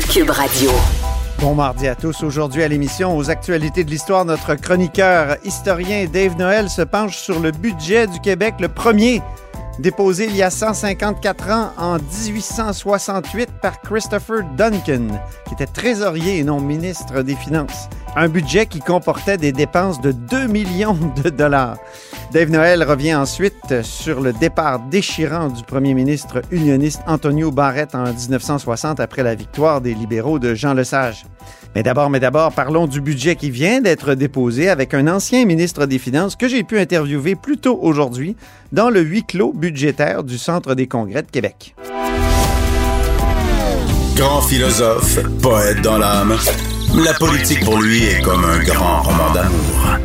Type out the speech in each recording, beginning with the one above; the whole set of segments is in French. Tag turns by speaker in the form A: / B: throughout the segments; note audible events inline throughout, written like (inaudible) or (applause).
A: Cube.
B: Bon mardi à tous. Aujourd'hui à l'émission, aux actualités de l'histoire, notre chroniqueur historien Dave Noël se penche sur le budget du Québec, le premier déposé il y a 154 ans en 1868 par Christopher Duncan, qui était trésorier et non ministre des Finances. Un budget qui comportait des dépenses de 2 millions de dollars. Dave Noël revient ensuite sur le départ déchirant du premier ministre unioniste Antonio Barrett en 1960 après la victoire des libéraux de Jean Lesage. Mais d'abord, mais d'abord, parlons du budget qui vient d'être déposé avec un ancien ministre des Finances que j'ai pu interviewer plus tôt aujourd'hui dans le huis clos budgétaire du Centre des congrès de Québec.
C: Grand philosophe, poète dans l'âme, la politique pour lui est comme un grand roman d'amour.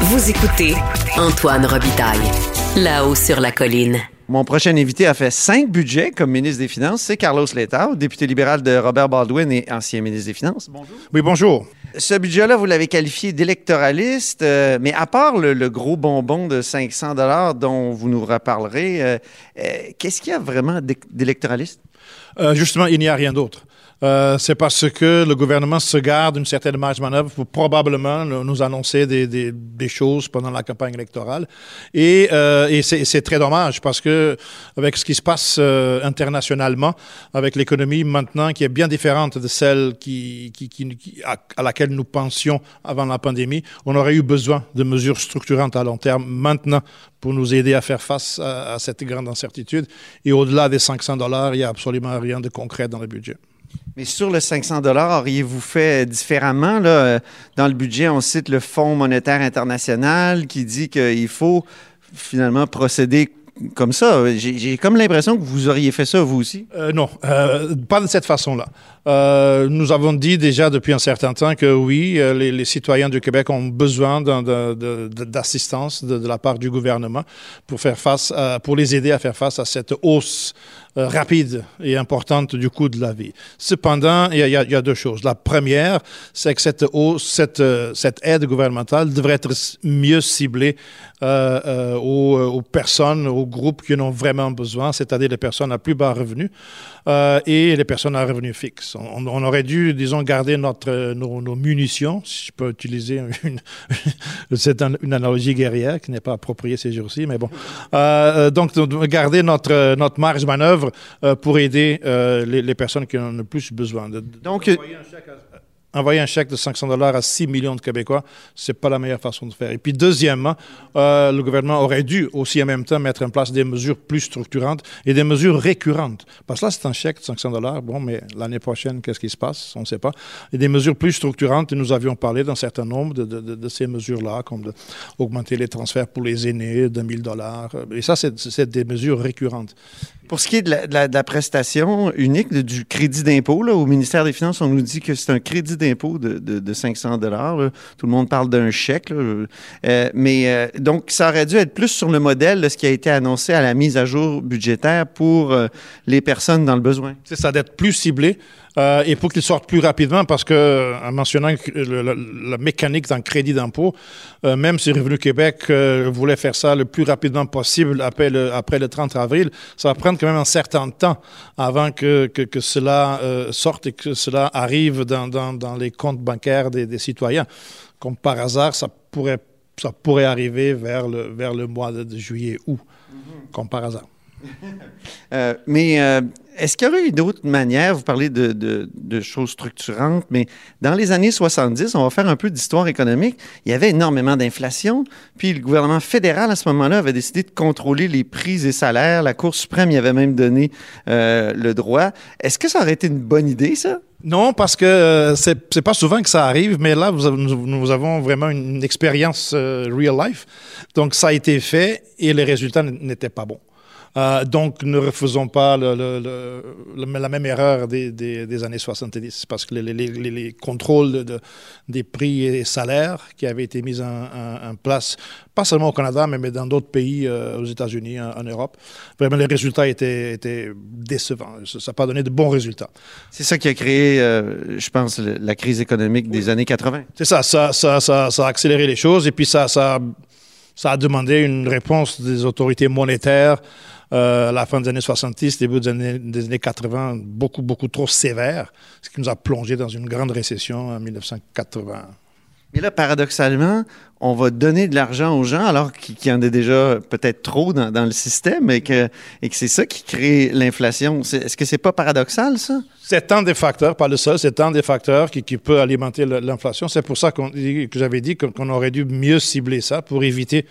A: Vous écoutez Antoine Robitaille. Là-haut sur la colline.
B: Mon prochain invité a fait cinq budgets comme ministre des Finances. C'est Carlos Letao, député libéral de Robert Baldwin et ancien ministre des Finances. Bonjour.
D: Oui, bonjour.
B: Ce budget-là, vous l'avez qualifié d'électoraliste, euh, mais à part le, le, gros bonbon de 500 dollars dont vous nous reparlerez, euh, euh, qu'est-ce qu'il y a vraiment d'électoraliste?
D: justement, il n'y a rien d'autre. Euh, c'est parce que le gouvernement se garde une certaine marge de manœuvre pour probablement nous annoncer des, choses pendant la campagne électorale. Et, euh, et c'est très dommage parce que avec ce qui se passe euh, internationalement, avec l'économie maintenant qui est bien différente de celle à, laquelle nous pensions avant la pandémie, on aurait eu besoin de mesures structurantes à long terme maintenant pour nous aider à faire face à, à cette grande incertitude. Et au-delà des 500 dollars, il n'y a absolument rien de concret dans le budget.
B: Mais sur le 500 dollars, auriez-vous fait différemment? Dans le budget, on cite le Fonds monétaire international qui dit qu'il faut finalement procéder comme ça. J'ai comme l'impression que vous auriez fait ça vous aussi.
D: Euh, non, euh, pas de cette façon-là. Euh, nous avons dit déjà depuis un certain temps que oui, euh, les, citoyens du Québec ont besoin d'assistance de, la part du gouvernement pour faire face, pour les aider à faire face à cette hausse euh, rapide et importante du coût de la vie. Cependant, il y, a, deux choses. La première, c'est que cette, hausse, cette, aide gouvernementale devrait être mieux ciblée aux, aux, personnes, aux groupes qui en ont vraiment besoin, c'est-à-dire les personnes à plus bas revenus et les personnes à revenus fixes. On, on, aurait dû, disons, garder notre, nos, nos, munitions, si je peux utiliser une, (laughs) c'est un, une analogie guerrière qui n'est pas appropriée ces jours-ci, mais bon. Euh, donc, garder notre, notre marge de manœuvre euh, pour aider euh, les, les, personnes qui en ont le plus besoin. De,
B: donc,
D: envoyer un chèque de 500 dollars à 6 millions de Québécois, c'est pas la meilleure façon de faire. Et puis, deuxièmement, euh, le gouvernement aurait dû aussi en même temps mettre en place des mesures plus structurantes et des mesures récurrentes. Parce que là, c'est un chèque de 500 dollars. Bon, mais l'année prochaine, qu'est-ce qui se passe? On ne sait pas. Et des mesures plus structurantes, et nous avions parlé d'un certain nombre de, ces mesures-là, comme augmenter les transferts pour les aînés de 1000 dollars. Et ça, c'est des mesures récurrentes.
B: Pour ce qui est de la, prestation unique, du crédit d'impôt, au ministère des Finances, on nous dit que c'est un crédit d'impôt de, 500 dollars. Tout le monde parle d'un chèque. Euh, mais euh, donc, ça aurait dû être plus sur le modèle de ce qui a été annoncé à la mise à jour budgétaire pour euh, les personnes dans le besoin.
D: C'est ça, d'être plus ciblé. Euh, et pour qu'il sorte plus rapidement, parce que, en mentionnant le, la, la, mécanique d'un crédit d'impôt, euh, même si Revenu Québec euh, voulait faire ça le plus rapidement possible après le, après le 30 avril, ça va prendre quand même un certain temps avant que, que, que cela euh, sorte et que cela arrive dans, dans, dans les comptes bancaires des, des, citoyens. Comme par hasard, ça pourrait, ça pourrait arriver vers le, vers le mois de, de juillet-août, mm -hmm. comme par hasard.
B: Euh, mais euh, est-ce qu'il y aurait eu d'autres manières, vous parlez de, de, de, choses structurantes, mais dans les années 70, on va faire un peu d'histoire économique, il y avait énormément d'inflation, puis le gouvernement fédéral à ce moment-là avait décidé de contrôler les prix et salaires, la Cour suprême y avait même donné euh, le droit. Est-ce que ça aurait été une bonne idée, ça?
D: Non, parce que euh, c'est pas souvent que ça arrive, mais là, nous, avons vraiment une expérience real life. Donc, ça a été fait et les résultats n'étaient pas bons. Euh, donc, ne refaisons pas le, le, le, la même erreur des, des, des, années 70, parce que les, les, les contrôles de, des prix et salaires qui avaient été mis en, en, en place, pas seulement au Canada, mais, mais dans d'autres pays, euh, aux États-Unis, en, en, Europe, vraiment les résultats étaient, étaient décevants. Ça n'a pas donné de bons résultats.
B: C'est ça qui a créé, euh, je pense, la crise économique des oui. années 80.
D: C'est ça ça, ça, ça, ça, a accéléré les choses et puis ça, ça, ça a demandé une réponse des autorités monétaires euh, à la fin des années 70, début des années, des années 80, beaucoup, beaucoup trop sévère, ce qui nous a plongé dans une grande récession en 1980.
B: Mais là, paradoxalement, on va donner de l'argent aux gens alors qu'il y en a déjà peut-être trop dans, le système et que, c'est ça qui crée l'inflation. Est-ce que c'est pas paradoxal, ça?
D: C'est un des facteurs, pas le seul, c'est un des facteurs qui, qui peut alimenter l'inflation. C'est pour ça qu que j'avais dit qu'on aurait dû mieux cibler ça pour éviter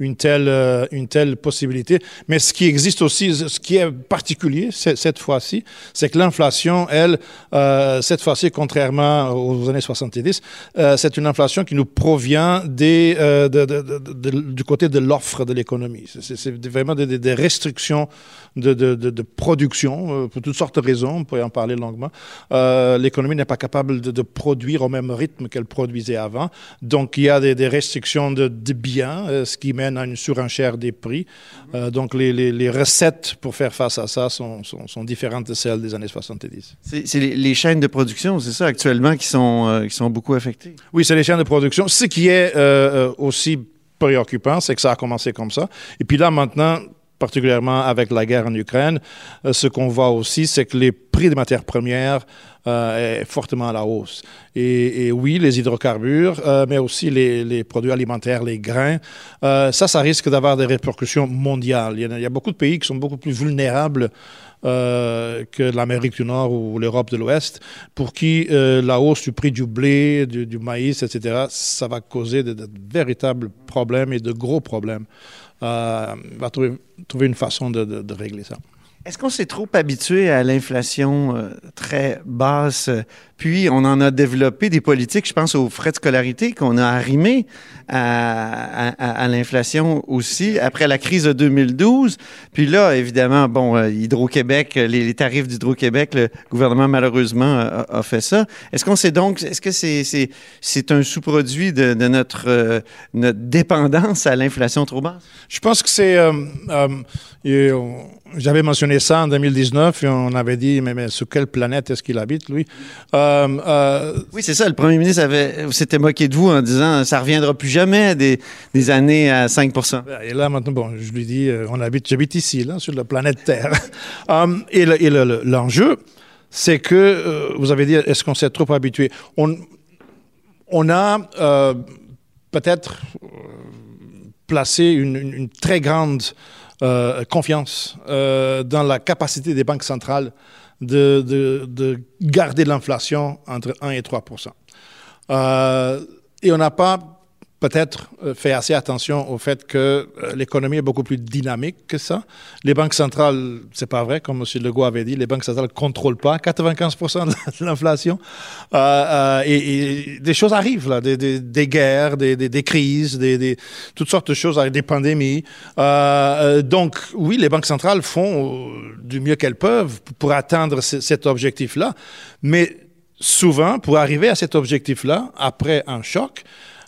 D: une telle, euh, une telle possibilité. Mais ce qui existe aussi, ce qui est particulier cette fois-ci, c'est que l'inflation, elle, euh, cette fois-ci, contrairement aux années 70, euh, c'est une inflation qui nous provient des, euh, de, du côté de l'offre de l'économie. C'est vraiment des restrictions de, production pour toutes sortes de raisons. On pourrait en parler longuement. Euh, l'économie n'est pas capable de, produire au même rythme qu'elle produisait avant. Donc, il y a des, des restrictions de, biens, euh, ce qui mène à une surenchère des prix. Euh, donc, les, les, les, recettes pour faire face à ça sont, sont, sont différentes de celles des années 70.
B: C'est les, les, chaînes de production, c'est ça, actuellement, qui sont, euh, qui sont beaucoup affectées?
D: Oui, c'est les chaînes de production. Ce qui est euh, aussi préoccupant, c'est que ça a commencé comme ça. Et puis là, maintenant, particulièrement avec la guerre en Ukraine, euh, ce qu'on voit aussi, c'est que les prix des matières premières euh, est fortement à la hausse. Et, oui, les hydrocarbures, euh, mais aussi les, produits alimentaires, les grains, euh, ça, ça risque d'avoir des répercussions mondiales. Il y, a, beaucoup de pays qui sont beaucoup plus vulnérables que l'Amérique du Nord ou l'Europe de l'Ouest, pour qui la hausse du prix du blé, du, maïs, etc., ça va causer de, véritables problèmes et de gros problèmes va trouver, trouver, une façon de, de, de régler ça.
B: Est-ce qu'on s'est trop habitué à l'inflation euh, très basse, puis on en a développé des politiques, je pense aux frais de scolarité qu'on a arrimés à, l'inflation aussi après la crise de 2012. Puis là, évidemment, bon, euh, Hydro-Québec, les, tarifs d'Hydro-Québec, le gouvernement malheureusement a, fait ça. Est-ce qu'on sait donc, est-ce que c'est un sous-produit de, notre euh, notre dépendance à l'inflation trop basse?
D: Je pense que c'est j'avais mentionné ça en 2019 et on avait dit, mais, mais sur quelle planète est-ce qu'il habite, lui?
B: Euh, euh, Oui, c'est ça. Le premier ministre avait, s'était moqué de vous en disant, ça reviendra plus jamais des, des années à 5
D: Et là, maintenant, bon, je lui dis, euh, on habite, j'habite ici, là, sur la planète Terre. um, (laughs) et l'enjeu, le, le, c'est que, euh, vous avez dit, est-ce qu'on s'est trop habitué? On, on a peut-être placé une, une, une, très grande euh, confiance euh, dans la capacité des banques centrales de, de, de garder l'inflation entre 1 et 3% euh, Et on n'a pas peut-être euh, fait assez attention au fait que euh, l'économie est beaucoup plus dynamique que ça. Les banques centrales, c'est pas vrai, comme M. Legault avait dit, les banques centrales ne contrôlent pas 95% de (laughs) l'inflation. Euh, euh, et, et, des choses arrivent, là, des, des, des guerres, des, des crises, des, toutes sortes de choses, des pandémies. Euh, donc, oui, les banques centrales font du mieux qu'elles peuvent pour atteindre cet objectif-là, mais souvent, pour arriver à cet objectif-là, après un choc,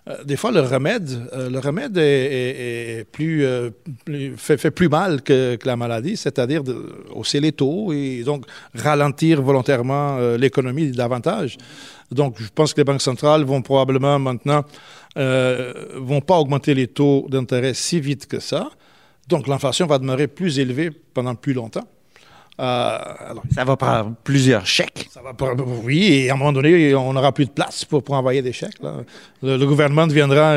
D: euh, des fois, le remède, euh, le remède est, plus, euh, fait, plus mal que, la maladie, c'est-à-dire hausser les taux et donc ralentir volontairement l'économie davantage. Donc, je pense que les banques centrales vont probablement maintenant vont pas augmenter les taux d'intérêt si vite que ça. Donc, l'inflation va demeurer plus élevée pendant plus longtemps.
B: Ça va prendre plusieurs chèques.
D: Oui, et à un moment donné, on n'aura plus de place pour, envoyer des chèques. Le, gouvernement deviendra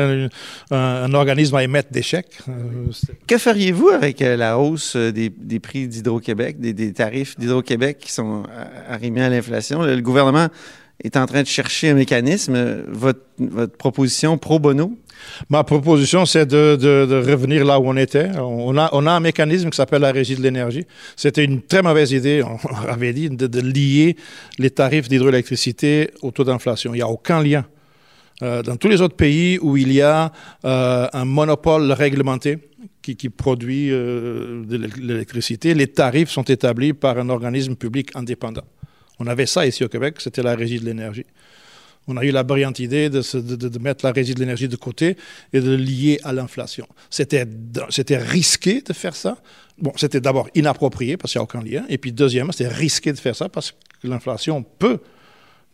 D: un, organisme à émettre des chèques.
B: Euh, que feriez-vous avec euh, la hausse euh, des, prix d'Hydro-Québec, des, tarifs d'Hydro-Québec qui sont arrimés à l'inflation? Le, gouvernement est en train de chercher un mécanisme. Votre proposition pro bono?
D: Ma proposition, c'est de, revenir là où on était. On a, un mécanisme qui s'appelle la régie de l'énergie. C'était une très mauvaise idée, on avait dit, de, lier les tarifs d'hydroélectricité au taux d'inflation. Il n'y a aucun lien. Euh, dans tous les autres pays où il y a euh, un monopole réglementé qui, qui produit euh, de l'électricité, les tarifs sont établis par un organisme public indépendant. On avait ça ici au Québec, c'était la régie de l'énergie on a eu la brillante idée de, mettre la régie de l'énergie de côté et de le lier à l'inflation. C'était risqué de faire ça. Bon, c'était d'abord inapproprié parce qu'il n'y a aucun lien. Et puis, deuxièmement, c'était risqué de faire ça parce que l'inflation peut,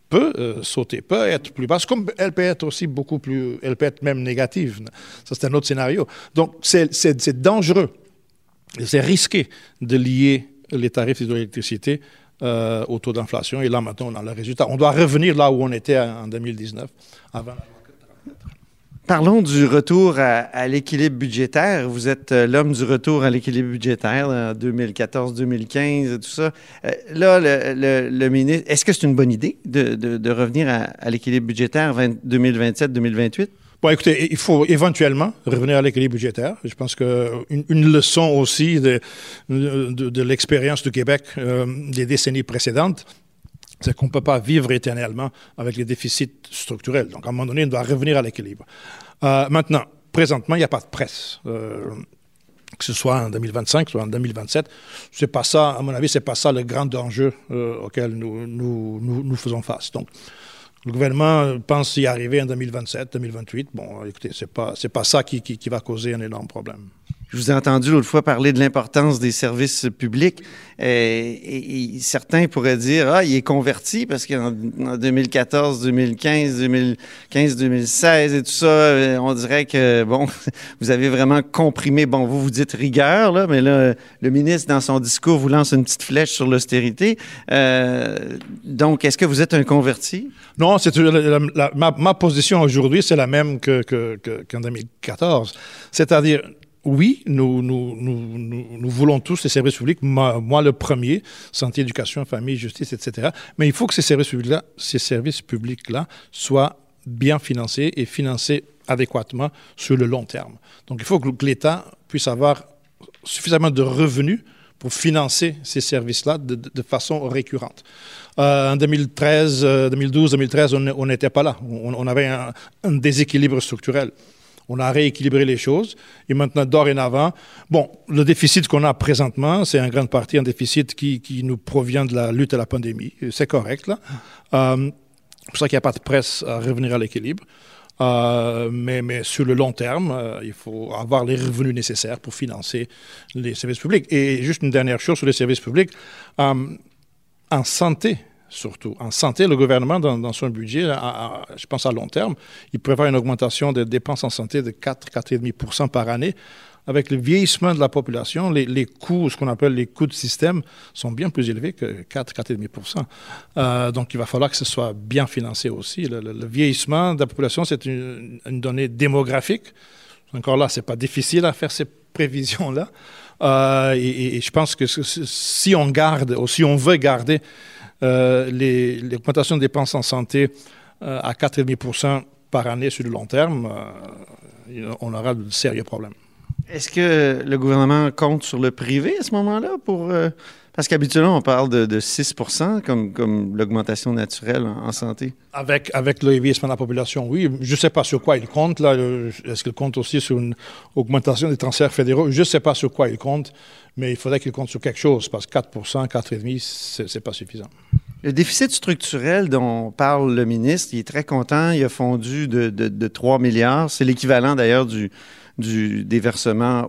D: peut euh, sauter, peut être plus basse, comme elle peut être aussi beaucoup plus, elle peut être même négative. Ça, c'est un autre scénario. Donc, c'est dangereux, c'est risqué de lier les tarifs d'hydroélectricité euh, au taux d'inflation. Et là, maintenant, on a le résultat. On doit revenir là où on était en 2019, avant la
B: Parlons du retour à, l'équilibre budgétaire. Vous êtes euh, l'homme du retour à l'équilibre budgétaire en 2014-2015, tout ça. Euh, là, le, le, ministre, est-ce que c'est une bonne idée de, de, revenir à, à l'équilibre budgétaire 2027-2028?
D: Bon, écoutez, il faut éventuellement revenir à l'équilibre budgétaire. Je pense qu'une une leçon aussi de, l'expérience du Québec euh, des décennies précédentes, c'est qu'on ne peut pas vivre éternellement avec les déficits structurels. Donc, à un moment donné, on doit revenir à l'équilibre. Euh, maintenant, présentement, il n'y a pas de presse. Euh, que ce soit en 2025, soit en 2027, c'est pas ça, à mon avis, c'est pas ça le grand enjeu euh, auquel nous, nous, nous, nous faisons face. Donc, le gouvernement pense y arriver en 2027, 2028. Bon, écoutez, c'est pas c'est pas ça qui, qui, qui, va causer un énorme problème.
B: Je vous ai entendu l'autre fois parler de l'importance des services publics. Euh, et, certains pourraient dire ah il est converti parce qu'en 2014, 2015, 2015, 2016 et tout ça, euh, on dirait que bon (laughs) vous avez vraiment comprimé. Bon vous vous dites rigueur là, mais là le ministre dans son discours vous lance une petite flèche sur l'austérité. Euh, donc est-ce que vous êtes un converti?
D: Non, c'est ma, ma, position aujourd'hui c'est la même que qu'en que, 2014, c'est-à-dire oui, nous, voulons tous les services publics, moi, le premier, santé, éducation, famille, justice, etc. Mais il faut que ces services publics-là, ces soient bien financés et financés adéquatement sur le long terme. Donc il faut que l'État puisse avoir suffisamment de revenus pour financer ces services-là de, façon récurrente. Euh, en 2013, 2012, 2013, on n'était pas là. On, avait un déséquilibre structurel. On a rééquilibré les choses. Et maintenant, dorénavant, bon, le déficit qu'on a présentement, c'est en grande partie un déficit qui, qui, nous provient de la lutte à la pandémie. C'est correct, là. Euh, c'est pour ça qu'il n'y a pas de presse à revenir à l'équilibre. Euh, mais, mais, sur le long terme, euh, il faut avoir les revenus nécessaires pour financer les services publics. Et juste une dernière chose sur les services publics. En santé, surtout. En santé, le gouvernement, dans, son budget, je pense à long terme, il prévoit une augmentation des dépenses en santé de 4-4,5% par année. Avec le vieillissement de la population, les, coûts, ce qu'on appelle les coûts de système, sont bien plus élevés que 4-4,5% euh, Donc, il va falloir que ce soit bien financé aussi. Le, vieillissement de la population, c'est une, donnée démographique. Encore là, c'est pas difficile à faire ces prévisions-là. Euh, et, je pense que si on garde, ou si on veut garder l'augmentation des dépenses en santé euh, à 4,5 par année sur le long terme, euh, on aura de sérieux problèmes.
B: Est-ce que le gouvernement compte sur le privé à ce moment-là pour... Euh, parce qu'habituellement, on parle de, de 6 comme, comme l'augmentation naturelle en, en, santé?
D: Avec, avec le vieillissement de la population, oui. Je ne sais pas sur quoi il compte. là. Est-ce qu'il compte aussi sur une augmentation des transferts fédéraux? Je ne sais pas sur quoi il compte, mais il faudrait qu'il compte sur quelque chose, parce que 4% 4,5 ce n'est pas suffisant.
B: Le déficit structurel dont parle le ministre, il est très content. Il a fondu de, de, de 3 milliards. C'est l'équivalent d'ailleurs du du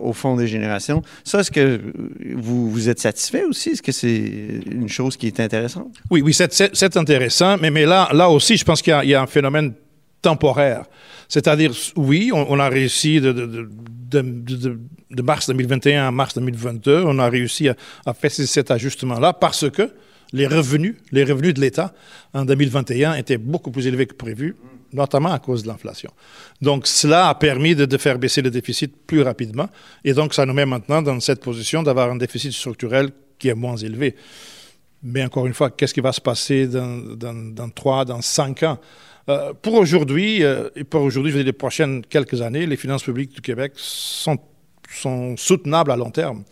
B: au fond des générations. Ça, est-ce que vous, vous êtes satisfait aussi? Est-ce que c'est une chose qui est intéressante?
D: Oui, oui, c'est intéressant, mais, là, aussi, je pense qu'il y, a un phénomène temporaire. C'est-à-dire, oui, on, a réussi de, mars 2021 à mars 2022, on a réussi à faire cet ajustement-là parce que les revenus, les revenus de l'État en 2021 étaient beaucoup plus élevés que prévu, notamment à cause de l'inflation. Donc cela a permis de, faire baisser le déficit plus rapidement et donc ça nous met maintenant dans cette position d'avoir un déficit structurel qui est moins élevé. Mais encore une fois, qu'est-ce qui va se passer dans, dans, dans 3, dans 5 ans? Euh, Pour aujourd'hui, euh, et pour aujourd'hui, je veux dire les prochaines quelques années, les finances publiques du Québec sont soutenables à long terme.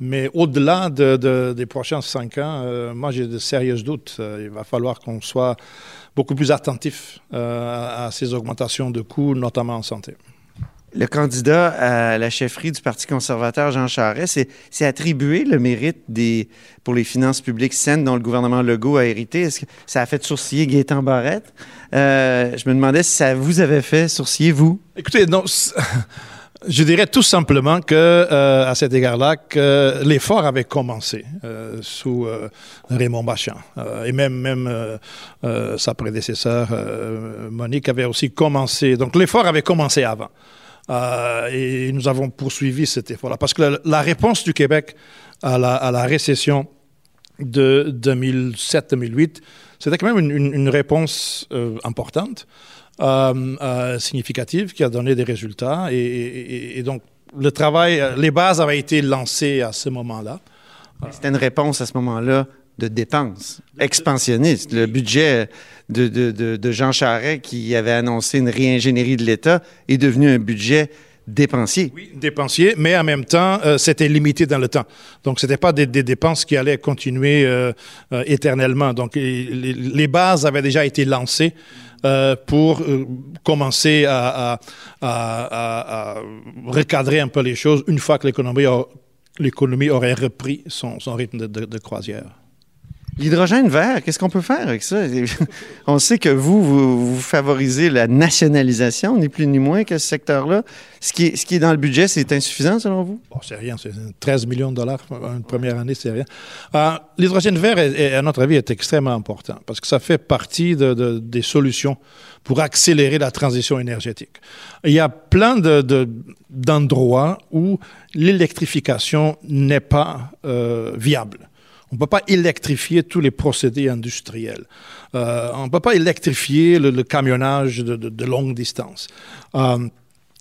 D: Mais au-delà de, de, des prochains cinq ans, euh, moi j'ai de sérieux doutes. Euh, il va falloir qu'on soit beaucoup plus attentif euh, à ces augmentations de coûts, notamment en santé.
B: Le candidat à la chefferie du Parti conservateur, Jean Charest, s'est attribué le mérite des, pour les finances publiques saines dont le gouvernement Legault a hérité. Est-ce que ça a fait sourciller Gaétan Barrette? je me demandais si ça vous avait fait sourciller, vous?
D: Écoutez, non... (laughs) Je dirais tout simplement que, euh, à cet égard-là, que l'effort avait commencé euh, sous euh, Raymond Bachand et même même sa prédécesseur Monique avait aussi commencé. Donc l'effort avait commencé avant. Et nous avons poursuivi cet effort-là. Parce que la, réponse du Québec à la récession de 2007-2008, c'était quand même une, réponse importante. Euh, euh, significative qui a donné des résultats. Et, donc, le travail, les bases avaient été lancées à ce moment-là.
B: C'était une réponse à ce moment-là de dépenses expansionnistes. Le budget de, de, de, de, Jean Charest, qui avait annoncé une réingénierie de l'État, est devenu un budget dépensier.
D: Oui, dépensier, mais en même temps, euh, c'était limité dans le temps. Donc, ce n'était pas des, dépenses qui allaient continuer euh, euh, éternellement. Donc, les, bases avaient déjà été lancées pour commencer à, recadrer un peu les choses une fois que l'économie aurait repris son, son rythme de croisière.
B: L'hydrogène vert, qu'est-ce qu'on peut faire avec ça? (laughs) On sait que vous, vous, favorisez la nationalisation, ni plus ni moins que ce secteur-là. Ce qui, est, dans le budget, c'est insuffisant selon vous?
D: C'est rien, c'est 13 millions de dollars une première année, c'est rien. Euh, L'hydrogène vert, à notre avis, est extrêmement important parce que ça fait partie de, de, des solutions pour accélérer la transition énergétique. Il y a plein d'endroits de, où l'électrification n'est pas euh, viable. On ne peut pas électrifier tous les procédés industriels. Euh, on ne peut pas électrifier le, camionnage de, longue distance. Euh,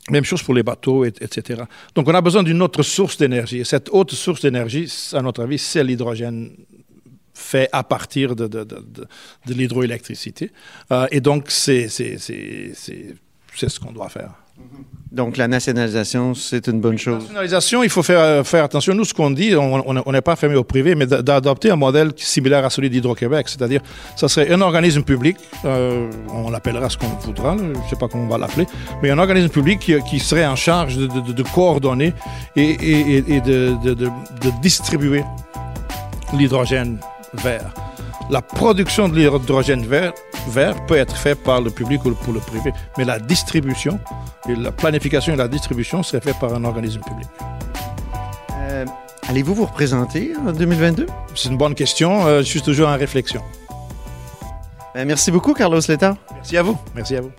D: même chose pour les bateaux, et, etc. Donc on a besoin d'une autre source d'énergie. Et cette autre source d'énergie, à notre avis, c'est l'hydrogène fait à partir de l'hydroélectricité. Euh, et donc, c'est ce qu'on doit faire.
B: Donc, la nationalisation, c'est une bonne chose.
D: La nationalisation, il faut faire, faire attention. Nous, ce qu'on dit, on n'est pas fermé au privé, mais d'adopter un modèle similaire à celui d'Hydro-Québec. C'est-à-dire, ça serait un organisme public, euh, on l'appellera ce qu'on voudra, je ne sais pas comment on va l'appeler, mais un organisme public qui, qui, serait en charge de, de, de coordonner et, et, et de, de distribuer l'hydrogène vert. La production de l'hydrogène vert, vert, peut être faite par le public ou pour le privé, mais la distribution, et la planification et la distribution serait faite par un organisme public.
B: Euh, Allez-vous vous représenter en 2022?
D: C'est une bonne question. Euh, je suis toujours en réflexion.
B: Ben, merci beaucoup, Carlos Letta.
D: Merci à vous. Merci à vous.